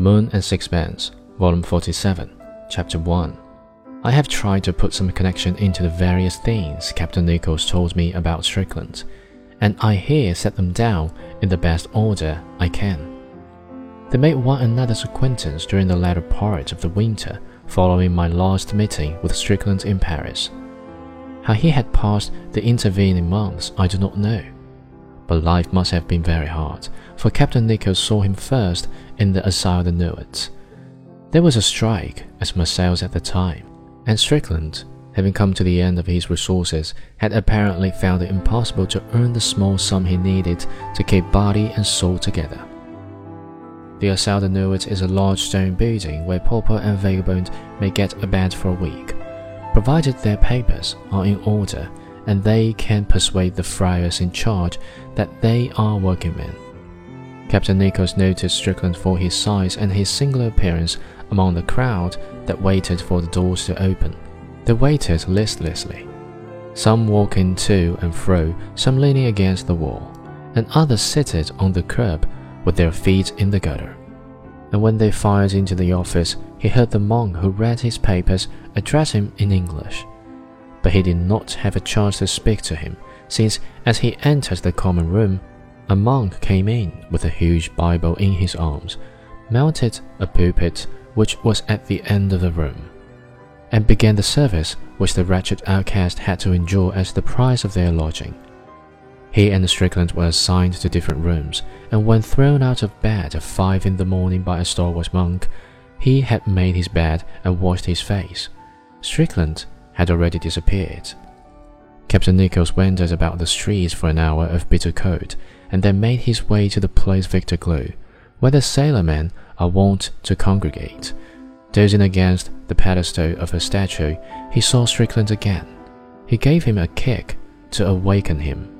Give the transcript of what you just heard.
Moon and Sixpence, Volume 47, Chapter 1. I have tried to put some connection into the various things Captain Nichols told me about Strickland, and I here set them down in the best order I can. They made one another's acquaintance during the latter part of the winter following my last meeting with Strickland in Paris. How he had passed the intervening months I do not know. But life must have been very hard, for Captain Nichols saw him first in the Asile de Nuit. There was a strike at Marseilles at the time, and Strickland, having come to the end of his resources, had apparently found it impossible to earn the small sum he needed to keep body and soul together. The Asile de Nuit is a large stone building where pauper and vagabond may get a bed for a week provided their papers are in order and they can persuade the friars in charge that they are working men. Captain Nichols noticed Strickland for his size and his singular appearance among the crowd that waited for the doors to open. They waited listlessly, some walking to and fro, some leaning against the wall, and others seated on the curb with their feet in the gutter and when they filed into the office, he heard the monk who read his papers address him in English. But he did not have a chance to speak to him, since as he entered the common room, a monk came in with a huge Bible in his arms, mounted a pulpit which was at the end of the room, and began the service which the wretched outcast had to endure as the price of their lodging. He and Strickland were assigned to different rooms, and when thrown out of bed at five in the morning by a stalwart monk, he had made his bed and washed his face. Strickland had already disappeared. Captain Nichols wandered about the streets for an hour of bitter cold, and then made his way to the place Victor Gelu, where the sailormen are wont to congregate. Dozing against the pedestal of a statue, he saw Strickland again. He gave him a kick to awaken him